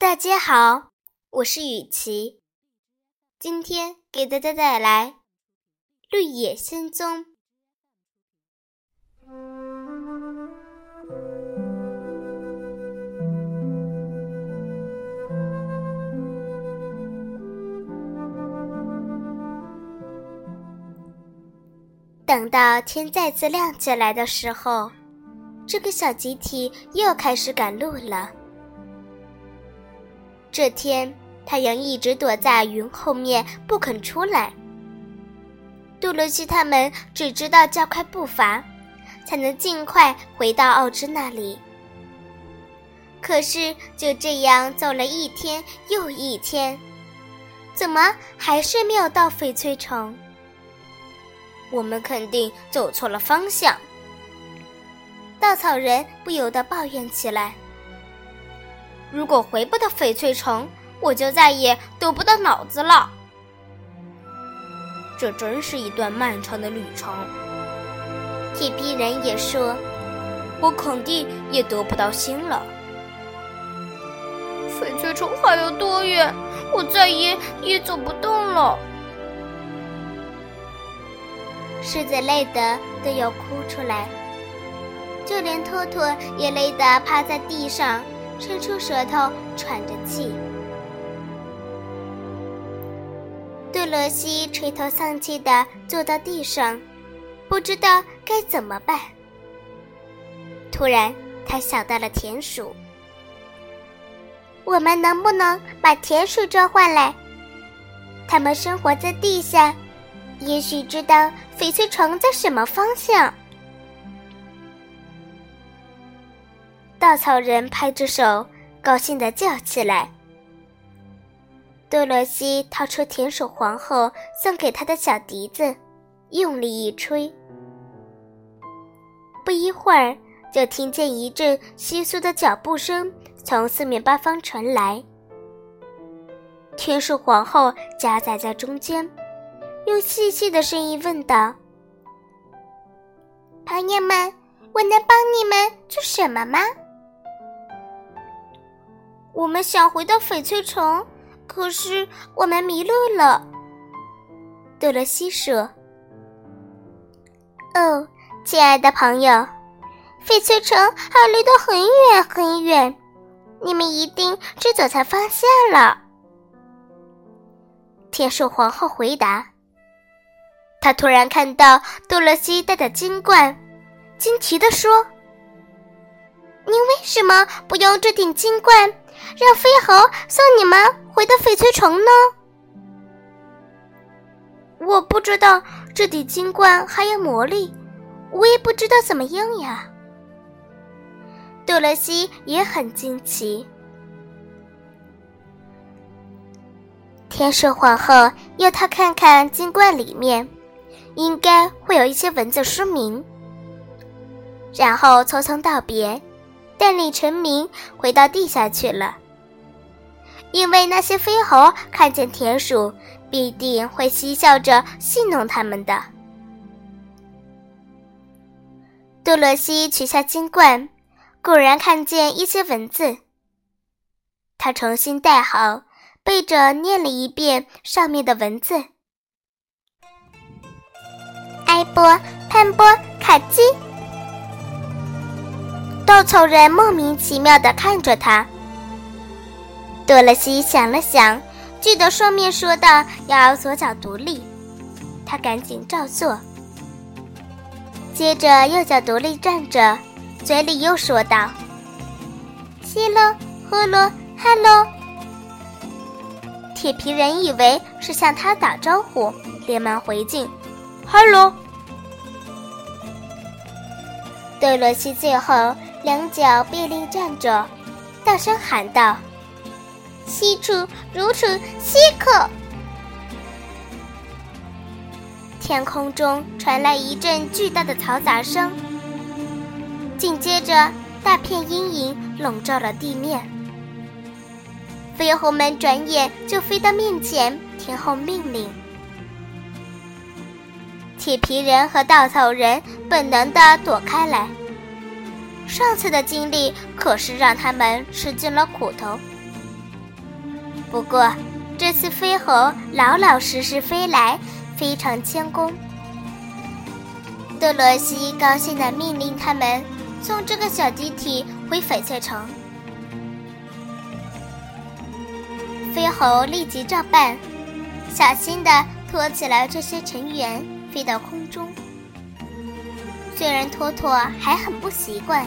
大家好，我是雨琪，今天给大家带来《绿野仙踪》。等到天再次亮起来的时候，这个小集体又开始赶路了。这天，太阳一直躲在云后面不肯出来。杜罗西他们只知道加快步伐，才能尽快回到奥芝那里。可是就这样走了一天又一天，怎么还是没有到翡翠城？我们肯定走错了方向。稻草人不由得抱怨起来。如果回不到翡翠城，我就再也得不到脑子了。这真是一段漫长的旅程。铁皮人也说：“我肯定也得不到心了。”翡翠城还有多远？我再也也走不动了。狮子累得都要哭出来，就连托托也累得趴在地上。伸出舌头，喘着气。杜罗西垂头丧气地坐到地上，不知道该怎么办。突然，他想到了田鼠。我们能不能把田鼠召唤来？它们生活在地下，也许知道翡翠城在什么方向。稻草人拍着手，高兴地叫起来。多罗西掏出田鼠皇后送给他的小笛子，用力一吹。不一会儿，就听见一阵稀疏的脚步声从四面八方传来。田鼠皇后夹杂在中间，用细细的声音问道：“朋友们，我能帮你们做什么吗？”我们想回到翡翠城，可是我们迷路了。多罗西说：“哦，亲爱的朋友，翡翠城还离得很远很远，你们一定是走错方向了。”天兽皇后回答。她突然看到多罗西戴的金冠，惊奇地说：“您为什么不用这顶金冠？”让飞猴送你们回到翡翠城呢？我不知道这顶金冠还有魔力，我也不知道怎么用呀。杜勒西也很惊奇。天使皇后要他看看金冠里面，应该会有一些文字说明，然后匆匆道别。带领臣民回到地下去了，因为那些飞猴看见田鼠，必定会嬉笑着戏弄他们的。杜洛西取下金冠，果然看见一些文字。他重新戴好，背着念了一遍上面的文字：“埃波潘波卡基。”稻草人莫名其妙地看着他。多萝西想了想，记得上面说的要左脚独立，他赶紧照做。接着右脚独立站着，嘴里又说道：“西喽，呵喽，哈喽。”铁皮人以为是向他打招呼，连忙回敬：“哈喽。”多萝西最后。两脚并立站着，大声喊道：“西楚如楚，西可！”天空中传来一阵巨大的嘈杂声，紧接着大片阴影笼罩了地面。飞猴们转眼就飞到面前，听候命令。铁皮人和稻草人本能的躲开来。上次的经历可是让他们吃尽了苦头，不过这次飞猴老老实实飞来，非常谦恭。多罗西高兴地命令他们送这个小集体回翡翠城。飞猴立即照办，小心地托起了这些成员，飞到空中。虽然托托还很不习惯，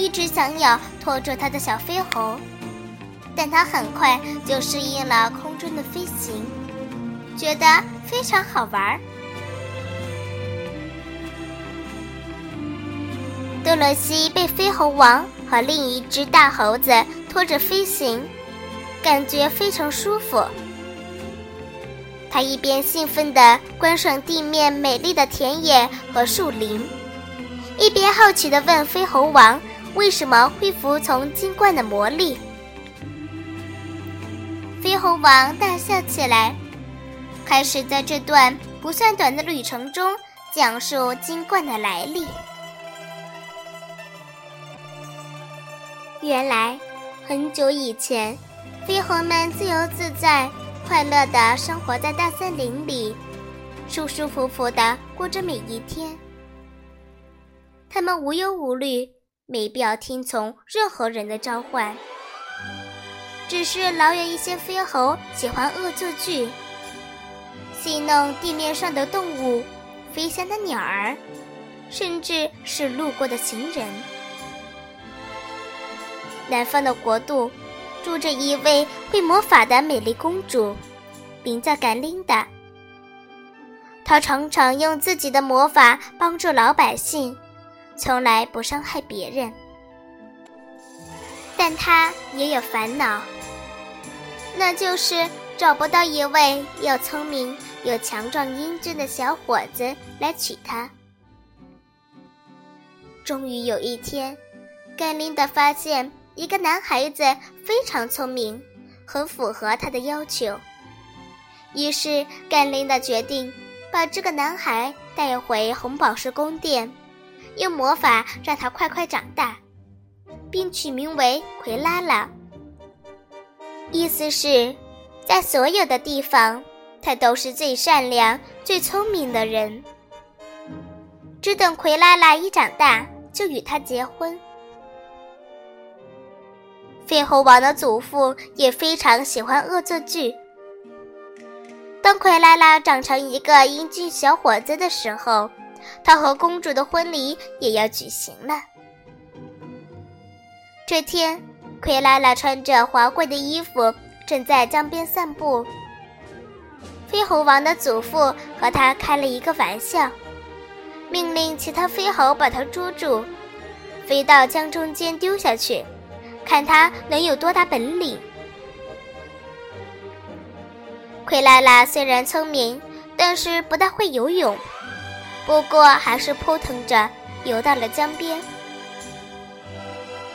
一直想要拖住他的小飞猴，但他很快就适应了空中的飞行，觉得非常好玩。多罗西被飞猴王和另一只大猴子拖着飞行，感觉非常舒服。他一边兴奋地观赏地面美丽的田野和树林，一边好奇地问飞猴王：“为什么会服从金冠的魔力？”飞猴王大笑起来，开始在这段不算短的旅程中讲述金冠的来历。原来，很久以前，飞猴们自由自在、快乐地生活在大森林里，舒舒服服地过着每一天。他们无忧无虑，没必要听从任何人的召唤。只是老有一些飞猴喜欢恶作剧，戏弄地面上的动物、飞翔的鸟儿，甚至是路过的行人。南方的国度，住着一位会魔法的美丽公主，名叫甘琳达。她常常用自己的魔法帮助老百姓，从来不伤害别人。但她也有烦恼，那就是找不到一位又聪明又强壮英俊的小伙子来娶她。终于有一天，甘琳达发现。一个男孩子非常聪明，很符合他的要求。于是，甘琳达决定把这个男孩带回红宝石宫殿，用魔法让他快快长大，并取名为奎拉拉。意思是，在所有的地方，他都是最善良、最聪明的人。只等奎拉拉一长大，就与他结婚。飞猴王的祖父也非常喜欢恶作剧。当奎拉拉长成一个英俊小伙子的时候，他和公主的婚礼也要举行了。这天，奎拉拉穿着华贵的衣服，正在江边散步。飞猴王的祖父和他开了一个玩笑，命令其他飞猴把他捉住，飞到江中间丢下去。看他能有多大本领！奎拉拉虽然聪明，但是不大会游泳，不过还是扑腾着游到了江边。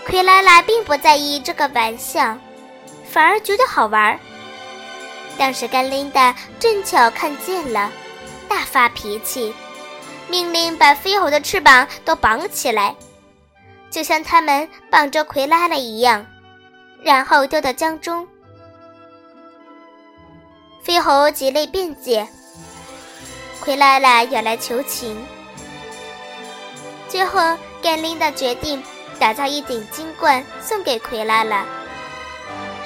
奎拉拉并不在意这个玩笑，反而觉得好玩。但是甘琳达正巧看见了，大发脾气，命令把飞猴的翅膀都绑起来。就像他们绑着奎拉拉一样，然后丢到江中。飞猴极力辩解，奎拉拉也来求情。最后，甘琳达决定打造一顶金冠送给奎拉拉，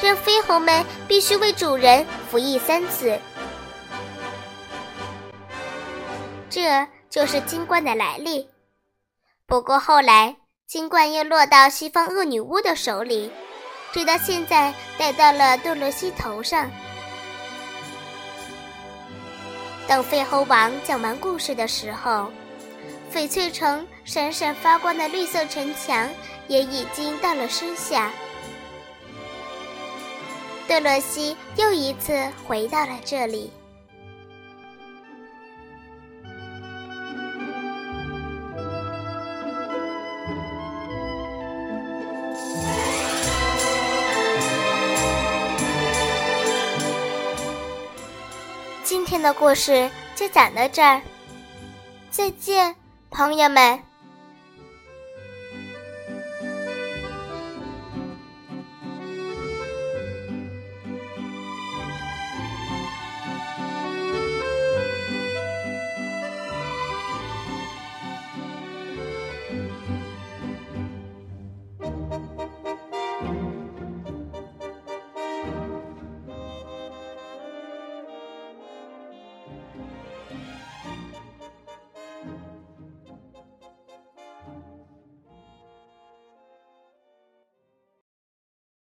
让飞猴们必须为主人服役三次。这就是金冠的来历。不过后来。金冠又落到西方恶女巫的手里，直到现在戴到了多罗西头上。等飞猴王讲完故事的时候，翡翠城闪闪发光的绿色城墙也已经到了身下。多罗西又一次回到了这里。的故事就讲到这儿，再见，朋友们。